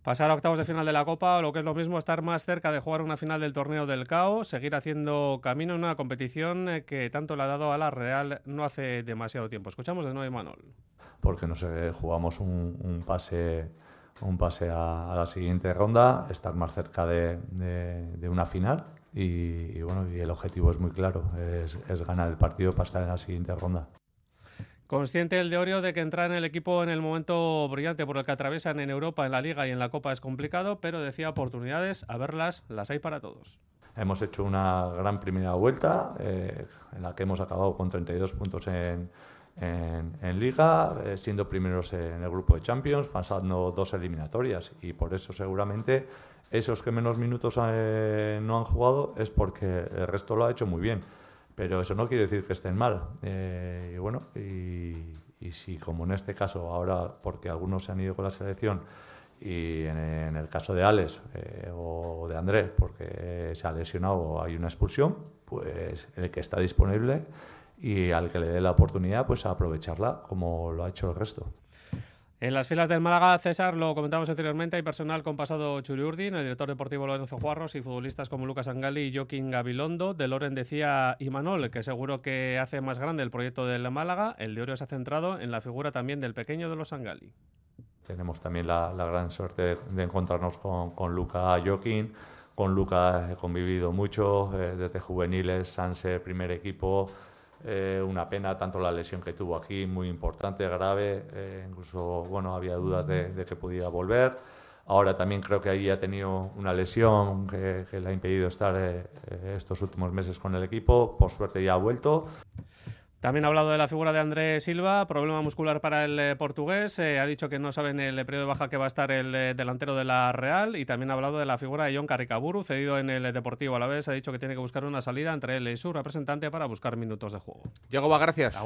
pasar a octavos de final de la Copa o lo que es lo mismo estar más cerca de jugar una final del torneo del CAO, seguir haciendo camino en una competición eh, que tanto le ha dado a la Real no hace demasiado tiempo. Escuchamos de nuevo a Manuel. Porque no sé, jugamos un, pase un pase a, la siguiente ronda, estar más cerca de, una final y, bueno, y el objetivo es muy claro, es, es ganar el partido para estar en la siguiente ronda. Consciente el de Orio de que entrar en el equipo en el momento brillante por el que atraviesan en Europa, en la Liga y en la Copa es complicado, pero decía oportunidades, a verlas, las hay para todos. Hemos hecho una gran primera vuelta eh, en la que hemos acabado con 32 puntos en, en, Liga, eh, siendo primeros en el grupo de Champions, pasando dos eliminatorias y por eso seguramente Esos que menos minutos eh, no han jugado es porque el resto lo ha hecho muy bien. Pero eso no quiere decir que estén mal. Eh, y bueno, y, si como en este caso ahora, porque algunos se han ido con la selección, y en, el caso de Alex eh, o de André, porque se ha lesionado o hay una expulsión, pues el que está disponible y al que le dé la oportunidad, pues a aprovecharla como lo ha hecho el resto. En las filas del Málaga, César, lo comentamos anteriormente, hay personal con pasado Churiurdin, el director deportivo Lorenzo Juarros y futbolistas como Lucas Angali y Joaquín Gabilondo. De Loren decía Imanol que seguro que hace más grande el proyecto del Málaga. El de Oro se ha centrado en la figura también del pequeño de los Angali. Tenemos también la, gran suerte de, encontrarnos con, con Luca Joaquín. Con Luca he convivido mucho, eh, desde juveniles, Sanse, primer equipo. Eh, una pena tanto la lesión que tuvo aquí, muy importante, grave. Eh, incluso bueno, había dudas de, que pudiera volver. Ahora también creo que ahí ha tenido una lesión que, le ha impedido estar estos últimos meses con el equipo. Por suerte ya ha vuelto. También ha hablado de la figura de Andrés Silva, problema muscular para el eh, portugués. Eh, ha dicho que no sabe en el periodo de baja que va a estar el eh, delantero de la Real. Y también ha hablado de la figura de John Caricaburu, cedido en el Deportivo a la vez. Ha dicho que tiene que buscar una salida entre él y su representante para buscar minutos de juego. Yagoba, gracias.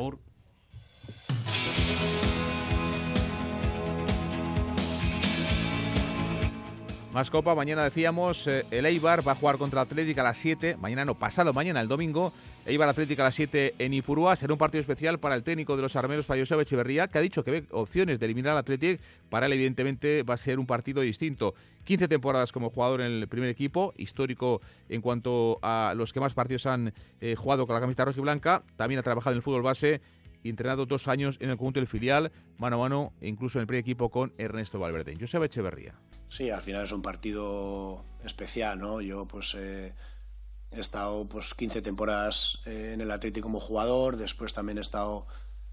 Más copa, mañana decíamos, el Eibar va a jugar contra Atlético a las 7, mañana no, pasado mañana, el domingo, Eibar Atlético a las 7 en Ipurúa. Será un partido especial para el técnico de los armeros, para Joseba Echeverría, que ha dicho que ve opciones de eliminar al Atlético. Para él, evidentemente, va a ser un partido distinto. 15 temporadas como jugador en el primer equipo, histórico en cuanto a los que más partidos han eh, jugado con la camiseta roja y blanca. También ha trabajado en el fútbol base y entrenado dos años en el conjunto del filial, mano a mano, e incluso en el primer equipo con Ernesto Valverde. Joseba Echeverría. Sí, al final es un partido especial, ¿no? Yo, pues. Eh He estado pues 15 temporadas eh, en el Atlético como jugador, después también he estado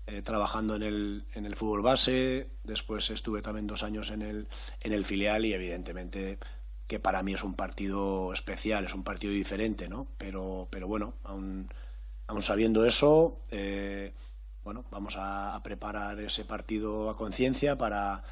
eh, trabajando en el, en el fútbol base, después estuve también dos años en el, en el filial y evidentemente que para mí es un partido especial, es un partido diferente, ¿no? Pero, pero bueno, aún, aún sabiendo eso, bueno, vamos a, preparar ese partido a conciencia para,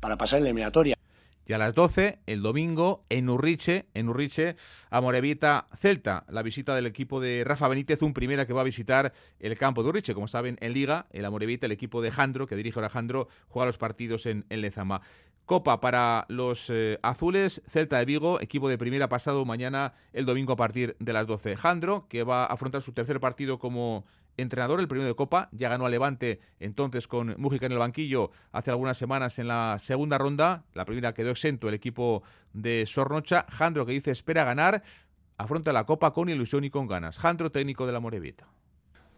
para pasar en la eliminatoria. Y a las 12, el domingo, en Urriche, en Urriche, a Morevita Celta, la visita del equipo de Rafa Benítez, un primera que va a visitar el campo de Urriche. Como saben, en Liga, el Amorevita, el equipo de Jandro, que dirige ahora Jandro, juega los partidos en, Lezama. Copa para los eh, azules, Celta de Vigo, equipo de primera pasado mañana, el domingo a partir de las 12. Jandro, que va a afrontar su tercer partido como entrenador, el primero de Copa, ya ganó a Levante entonces con Mújica en el banquillo hace algunas semanas en la segunda ronda, la primera quedó exento el equipo de Sornocha, Jandro que dice espera ganar, afronta la Copa con ilusión y con ganas. Jandro, técnico de la Morevita.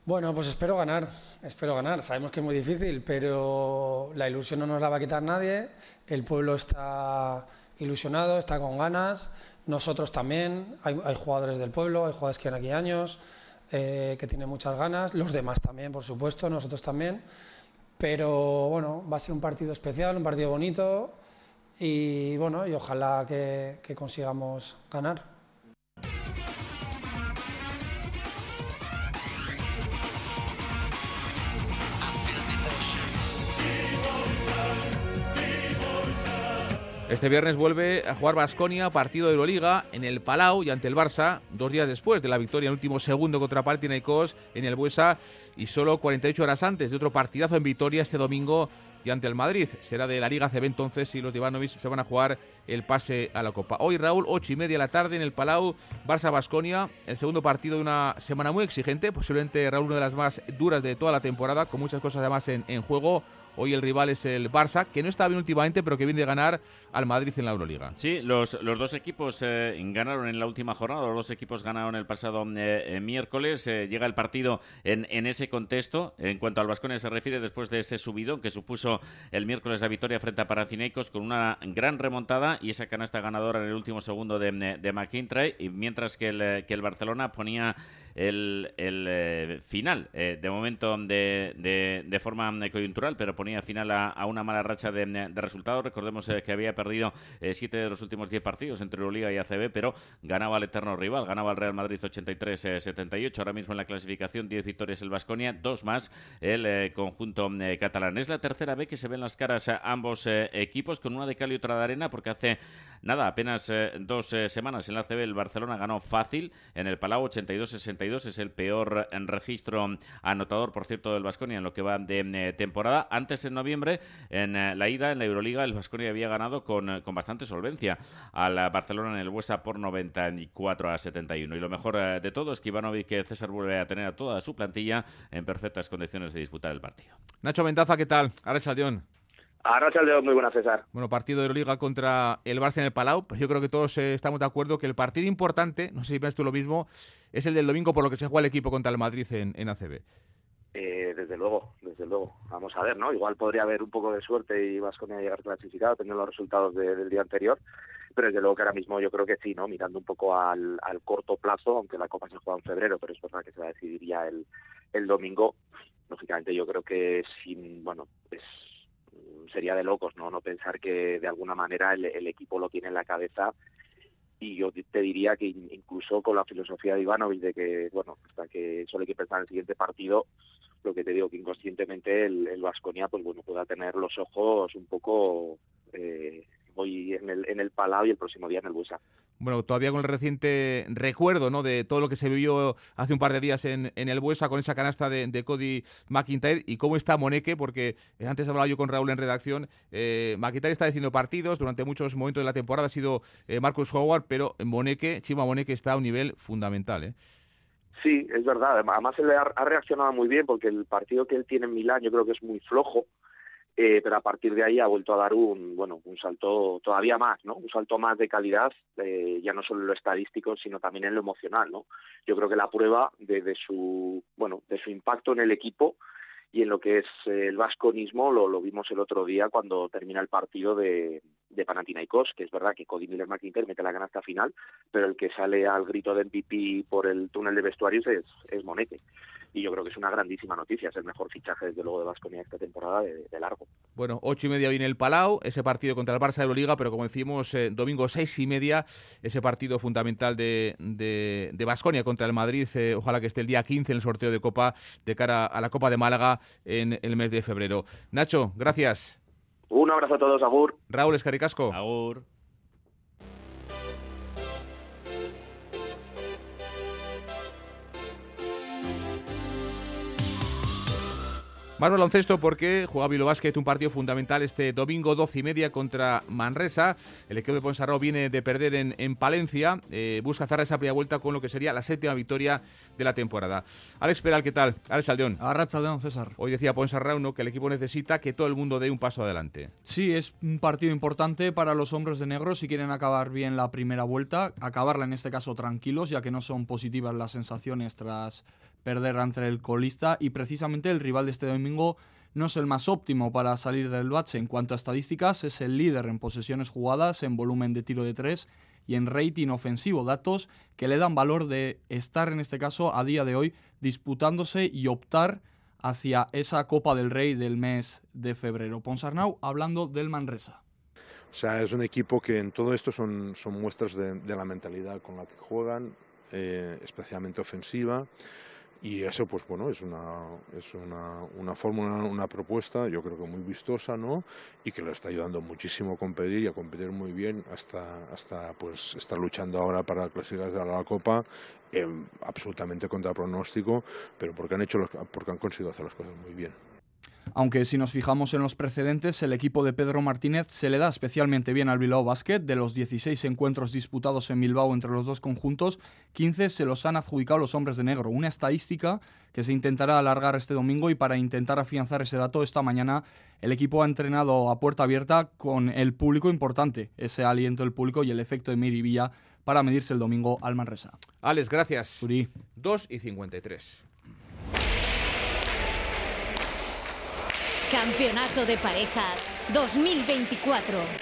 Bueno, pues espero ganar, espero ganar. Sabemos que es muy difícil, pero la ilusión no nos la va a quitar nadie. El pueblo está ilusionado, está con ganas. Nosotros también. Hay, hay jugadores del pueblo, hay jugadores que han aquí años. Eh, que tiene muchas ganas, los demás también, por supuesto, nosotros también. Pero bueno, va a ser un partido especial, un partido bonito y bueno, y ojalá que consigamos ganar. Este viernes vuelve a jugar Basconia, partido de Euroliga, en el Palau y ante el Barça, dos días después de la victoria en último segundo contra Panathinaikos en el Buesa y solo 48 horas antes de otro partidazo en Vitoria este domingo y ante el Madrid. Será de la Liga CB entonces y los Ivanovic se van a jugar el pase a la Copa. Hoy, Raúl, ocho y media de la tarde en el Palau, Barça-Basconia, el segundo partido de una semana muy exigente, posiblemente, Raúl, una de las más duras de toda la temporada, con muchas cosas además en juego. Hoy el rival es el Barça, que no está bien últimamente, pero que viene de ganar al Madrid en la Euroliga. Sí, los, los dos equipos eh, ganaron en la última jornada, los dos equipos ganaron el pasado eh, eh, miércoles. llega el partido en, en, ese contexto. En cuanto al Vasconia se refiere, después de ese subido que supuso el miércoles la victoria frente a Paracinecos con una gran remontada y esa canasta ganadora en el último segundo de, de McIntyre, y mientras que el, que el Barcelona ponía el, el final, de momento de, de, forma coyuntural, pero ponía final a, una mala racha de, de resultados. Recordemos que había perdido siete de los últimos diez partidos entre Euroliga y ACB, pero ganaba al eterno rival, ganaba al Real Madrid 83-78. Ahora mismo en la clasificación 10 victorias el Vasconia, dos más el conjunto catalán. Es la tercera vez que se ven las caras a ambos equipos, con una de cal y otra de arena, porque hace nada, apenas dos semanas en la ACB el Barcelona ganó fácil en el Palau 82-62. Es el peor registro anotador, por cierto, del Vasconia en lo que va de temporada. Antes, en noviembre, en la ida en la Euroliga, el Vasconia había ganado con, con bastante solvencia al Barcelona en el Buesa por 94 a 71. Y lo mejor de todo es que Ivanovic César vuelve a tener a toda su plantilla en perfectas condiciones de disputar el partido. Nacho Ventaza, ¿qué tal? Ahora León. Arracha muy buena César. Bueno, partido de Euroliga contra el Barça en el Palau, pero yo creo que todos eh, estamos de acuerdo que el partido importante, no sé si ves tú lo mismo, es el del domingo por lo que se juega el equipo contra el Madrid en, en ACB. Eh, desde luego, desde luego. Vamos a ver, ¿no? Igual podría haber un poco de suerte y Vasconia llegar clasificado teniendo los resultados del día anterior, pero desde luego que ahora mismo yo creo que sí, ¿no? Mirando un poco al, al corto plazo, aunque la Copa se juega en febrero, pero es verdad que se decidiría el, el domingo. Lógicamente yo creo que sin, bueno, es sería de locos no no pensar que de alguna manera el, equipo lo tiene en la cabeza. Y yo te diría que incluso con la filosofía de Ivanovic de que bueno hasta que solo hay que pensar en el siguiente partido lo que te digo que inconscientemente el Vasconia pues bueno pueda tener los ojos un poco eh, hoy en el en el Palau y el próximo día en el Busa bueno, todavía con el reciente recuerdo ¿no? de todo lo que se vivió hace un par de días en, en el Buesa con esa canasta de, Cody McIntyre y cómo está Moneque, porque eh, antes hablaba yo con Raúl en redacción, eh, McIntyre está diciendo partidos, durante muchos momentos de la temporada ha sido eh, Marcus Howard, pero Moneque, Chima Moneque está a un nivel fundamental. ¿eh? Sí, es verdad. Además, él ha, reaccionado muy bien porque el partido que él tiene en Milán yo creo que es muy flojo. Eh, pero a partir de ahí ha vuelto a dar un bueno un salto todavía más no un salto más de calidad eh, ya no solo en lo estadístico sino también en lo emocional no yo creo que la prueba de, de su bueno de su impacto en el equipo y en lo que es el vasconismo lo, lo vimos el otro día cuando termina el partido de, de Panathinaikos, que es verdad que Cody Miller McIntyre mete la hasta final, pero el que sale al grito de MVP por el túnel de vestuarios es, es Monete y yo creo que es una grandísima noticia, es el mejor fichaje desde luego de Vasconia esta temporada de, largo. Bueno, ocho y media viene el Palau, ese partido contra el Barça de Euroliga, pero como decimos, eh, domingo seis y media, ese partido fundamental de Vasconia de, contra el Madrid, eh, ojalá que esté el día 15 en el sorteo de Copa de cara a la Copa de Málaga en el mes de febrero. Nacho, gracias. Un abrazo a todos, Agur. Raúl Escaricasco. Agur. Más baloncesto porque juega Bilbao Basket un partido fundamental este domingo 12 y media contra Manresa. El equipo de Ponsarrao viene de perder en, en Palencia. Eh, busca cerrar esa primera vuelta con lo que sería la séptima victoria de la temporada. Alex Peral, ¿qué tal? Alex Aldeón. Arracha Aldeón, César. Hoy decía Ponsarrao ¿no? que el equipo necesita que todo el mundo dé un paso adelante. Sí, es un partido importante para los hombres de negro si quieren acabar bien la primera vuelta. Acabarla en este caso tranquilos, ya que no son positivas las sensaciones tras perder ante el colista y precisamente el rival de este domingo no es el más óptimo para salir del bache en cuanto a estadísticas, es el líder en posesiones jugadas, en volumen de tiro de tres y en rating ofensivo, datos que le dan valor de estar en este caso a día de hoy disputándose y optar hacia esa Copa del Rey del mes de febrero. Ponsarnau hablando del Manresa. O sea, es un equipo que en todo esto son, son muestras de, la mentalidad con la que juegan, eh, especialmente ofensiva. Y eso, pues bueno, es una, es una, una fórmula, una propuesta, yo creo que muy vistosa, ¿no? Y que le está ayudando muchísimo a competir y a competir muy bien hasta, hasta pues, estar luchando ahora para clasificar de la Copa, eh, absolutamente contra pronóstico, pero porque han, hecho porque han conseguido hacer las cosas muy bien. Aunque si nos fijamos en los precedentes, el equipo de Pedro Martínez se le da especialmente bien al Bilbao Basket. De los 16 encuentros disputados en Bilbao entre los dos conjuntos, 15 se los han adjudicado los hombres de negro. Una estadística que se intentará alargar este domingo y para intentar afianzar ese dato, esta mañana el equipo ha entrenado a puerta abierta con el público importante, ese aliento del público y el efecto de Miribilla para medirse el domingo al Manresa. Alex, gracias. 2 y 53. Campeonato de Parejas 2024.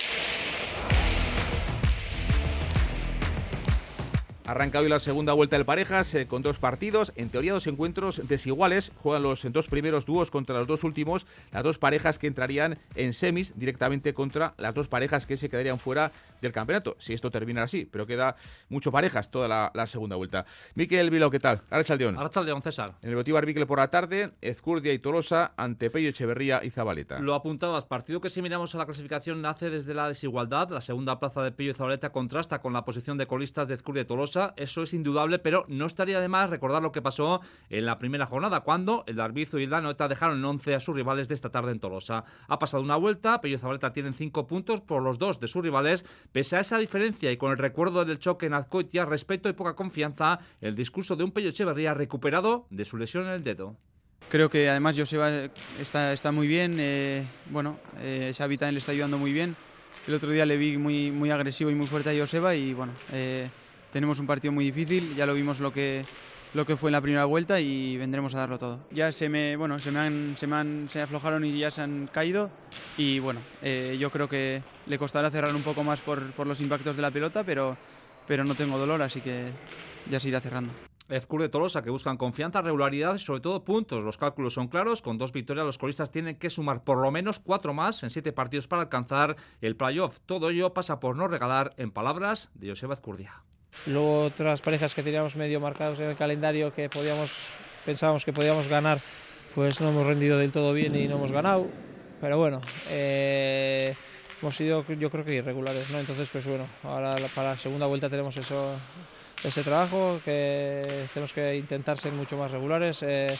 Arranca hoy la segunda vuelta del parejas eh, con dos partidos, en teoría dos encuentros desiguales. Juegan los dos primeros dúos contra los dos últimos, las dos parejas que entrarían en semis directamente contra las dos parejas que se quedarían fuera del campeonato, si esto termina así, pero queda mucho parejas toda la, segunda vuelta. Miquel Vilo, ¿qué tal? Arrachaldeón. Arrachaldeón, César. En el Botíbar Miquel por la tarde, Ezcurdia y Tolosa ante Pello Echeverría y Zabaleta. Lo apuntabas, partido que si miramos a la clasificación nace desde la desigualdad. La segunda plaza de Pello y Zabaleta contrasta con la posición de colistas de Ezcurdia y Tolosa. Eso es indudable, pero no estaría de más recordar lo que pasó en la primera jornada, cuando el Darbizo y el Danoeta dejaron en 11 a sus rivales de esta tarde en Tolosa. Ha pasado una vuelta, Pello Zabaleta tienen 5 puntos por los dos de sus rivales. Pese a esa diferencia y con el recuerdo del choque en Azcoitia, respeto y poca confianza, el discurso de un Pello Echeverría recuperado de su lesión en el dedo. Creo que además Joseba está, está muy bien, eh, bueno, eh, le está ayudando muy bien. El otro día le vi muy, muy agresivo y muy fuerte a Joseba y bueno, eh, tenemos un partido muy difícil, ya lo vimos lo que, lo que fue en la primera vuelta y vendremos a darlo todo. Ya se me, bueno, se me, han, se me, se aflojaron y ya se han caído y bueno, eh, yo creo que le costará cerrar un poco más por, por, los impactos de la pelota, pero, pero no tengo dolor, así que ya se irá cerrando. Ezcur de Tolosa que buscan confianza, regularidad y sobre todo puntos. Los cálculos son claros. Con dos victorias los colistas tienen que sumar por lo menos cuatro más en siete partidos para alcanzar el playoff. Todo ello pasa por no regalar, en palabras de Joseba Ezcurdia. Luego otras parejas que teníamos medio marcados en el calendario que podíamos, pensábamos que podíamos ganar, pues no hemos rendido del todo bien y no hemos ganado. Pero bueno, eh, hemos sido yo creo que irregulares, ¿no? Entonces, pues bueno, ahora para la segunda vuelta tenemos eso, ese trabajo, que tenemos que intentar ser mucho más regulares. Eh,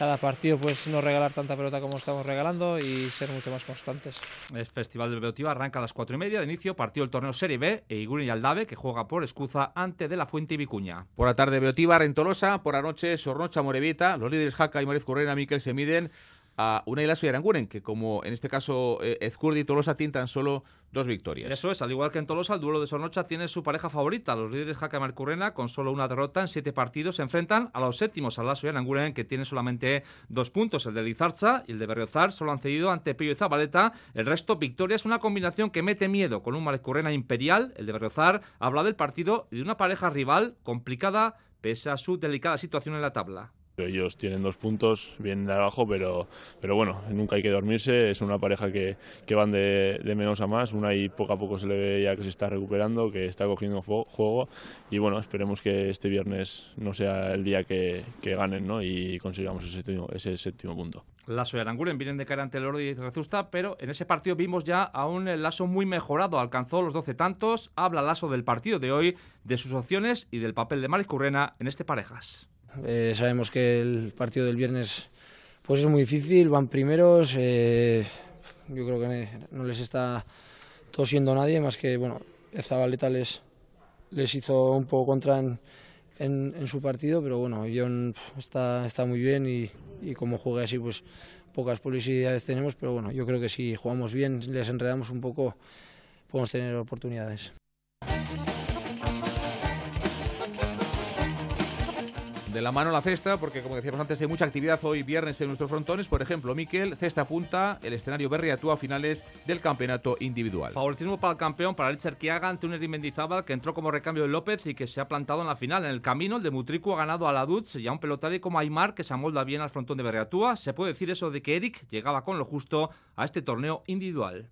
cada partido pues no regalar tanta pelota como estamos regalando y ser mucho más constantes. El Festival del Beotío arranca a las 4 y media de inicio, partido del torneo Serie B e Iguren y Aldave que juega por Escuza ante De La Fuente y Vicuña. Por la tarde Beotíbar en Tolosa, por la noche Sornocha Morevita, los líderes Jaca y Mariz Currena Miquel se miden a una Lasso y Aranguren, que como en este caso eh, Ezcurdi y Tolosa tintan solo dos victorias. Eso es, al igual que en Tolosa, el duelo de Sornocha tiene su pareja favorita. Los líderes Jaca Marcurrena, con solo una derrota en siete partidos, se enfrentan a los séptimos, al Lasso y Aranguren, que tiene solamente dos puntos. El de Lizarza y el de Berriozar solo han cedido ante Pillo y Zabaleta. El resto, victorias, una combinación que mete miedo con un Marcurrena imperial. El de Berriozar habla del partido y de una pareja rival complicada pese a su delicada situación en la tabla. Ellos tienen dos puntos, vienen de abajo, pero, pero bueno, nunca hay que dormirse. Es una pareja que, que van de, de, menos a más. Una y poco a poco se le ve ya que se está recuperando, que está cogiendo juego. Y bueno, esperemos que este viernes no sea el día que, ganen ¿no? y consigamos ese séptimo, ese séptimo punto. Lasso y Aranguren vienen de cara ante el Oro y Rezusta, pero en ese partido vimos ya a un Lasso muy mejorado. Alcanzó los 12 tantos. Habla Lasso del partido de hoy, de sus opciones y del papel de Maris Currena en este parejas. Eh, sabemos que el partido del viernes pues es muy difícil, van primeros. Eh, yo creo que no les está tosiendo nadie, más que bueno, Zabaleta les, les hizo un poco contra en, en, su partido, pero bueno, John está, está muy bien y, y como juega así, pues pocas posibilidades tenemos, pero bueno, yo creo que si jugamos bien, les enredamos un poco, podemos tener oportunidades. De la mano la cesta, porque como decíamos antes, hay mucha actividad hoy viernes en nuestros frontones. Por ejemplo, Miquel, cesta punta, el escenario Berriatúa a finales del campeonato individual. Favoritismo para el campeón, para el Cherquiaga ante un Mendizábal que entró como recambio de López y que se ha plantado en la final. En el camino, el de Mutricu ha ganado a la Dutz y a un pelotario como Aymar que se amolda bien al frontón de Berriatúa. Se puede decir eso de que Eric llegaba con lo justo a este torneo individual.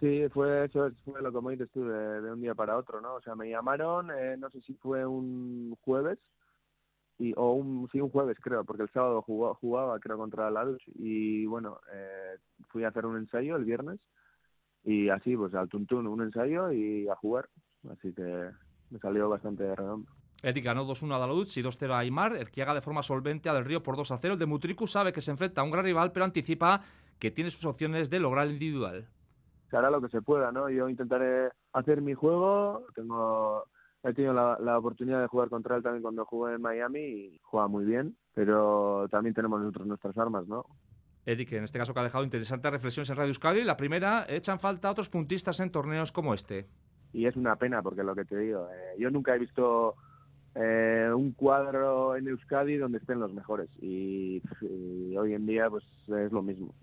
Sí, fue eso fue lo que me dices tú de, un día para otro, ¿no? O sea, me llamaron, eh, no sé si fue un jueves o un, sí, un jueves creo, porque el sábado jugaba, jugaba creo contra la Luz y bueno, eh, fui a hacer un ensayo el viernes y así pues al tuntún un ensayo y a jugar, así que me salió bastante redondo. Eric ganó 2-1 a Daluz y 2-0 a Aymar. El que haga de forma solvente a Del Río por 2-0. El de Mutricu sabe que se enfrenta a un gran rival, pero anticipa que tiene sus opciones de lograr el individual. Se hará lo que se pueda, ¿no? Yo intentaré hacer mi juego. Tengo he tenido la, oportunidad de jugar contra él también cuando jugué en Miami y juega muy bien, pero también tenemos nosotros nuestras armas, ¿no? Eric, en este caso que ha dejado interesantes reflexiones en Radio Euskadi. La primera, echan falta otros puntistas en torneos como este. Y es una pena, porque lo que te digo, eh, yo nunca he visto eh, un cuadro en Euskadi donde estén los mejores. Y, y, hoy en día, pues es lo mismo.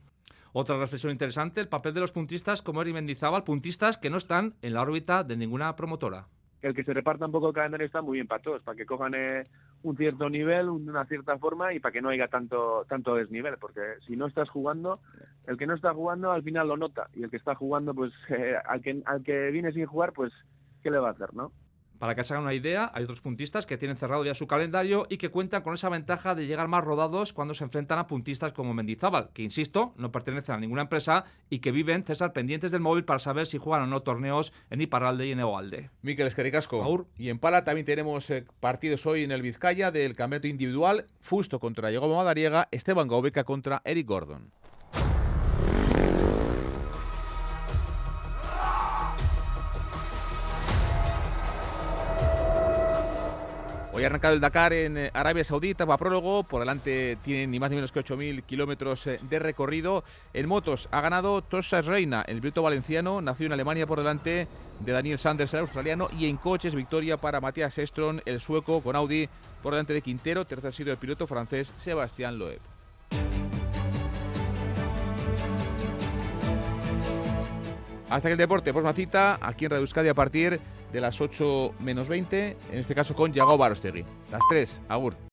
Otra reflexión interesante, el papel de los puntistas como Eric Mendizábal, puntistas que no están en la órbita de ninguna promotora el que se reparta un poco el calendario está muy bien para todos, para que cojan eh, un cierto nivel, una cierta forma y para que no haya tanto tanto desnivel, porque si no estás jugando, el que no está jugando al final lo nota y el que está jugando, pues eh, al que al que viene sin jugar, pues qué le va a hacer, ¿no? Para que se hagan una idea, hay otros puntistas que tienen cerrado ya su calendario y que cuentan con esa ventaja de llegar más rodados cuando se enfrentan a puntistas como Mendizábal, que insisto, no pertenecen a ninguna empresa y que viven César pendientes del móvil para saber si juegan o no torneos en Iparralde y en Eoalde. Miquel Escaricasco. Y en Pala también tenemos eh, partidos hoy en el Vizcaya del campeonato individual. Fusto contra Yagoba Madariega, Esteban Gaubeca contra Eric Gordon. Hoy ha arrancado el Dakar en eh, Arabia Saudita, va prólogo, por delante tiene ni más ni menos que 8.000 kilómetros eh, de recorrido. En motos ha ganado Tosa Reina, el piloto valenciano, nació en Alemania por delante de Daniel Sanders, el australiano, y en coches victoria para Matías Estron, el sueco, con Audi por delante de Quintero, tercer sido el piloto francés Sebastián Loeb. Hasta que el deporte, pues una cita aquí en Radio Euskadi a partir de las 8 menos 20, en este caso con Yago Barostegui. Las 3, Agur.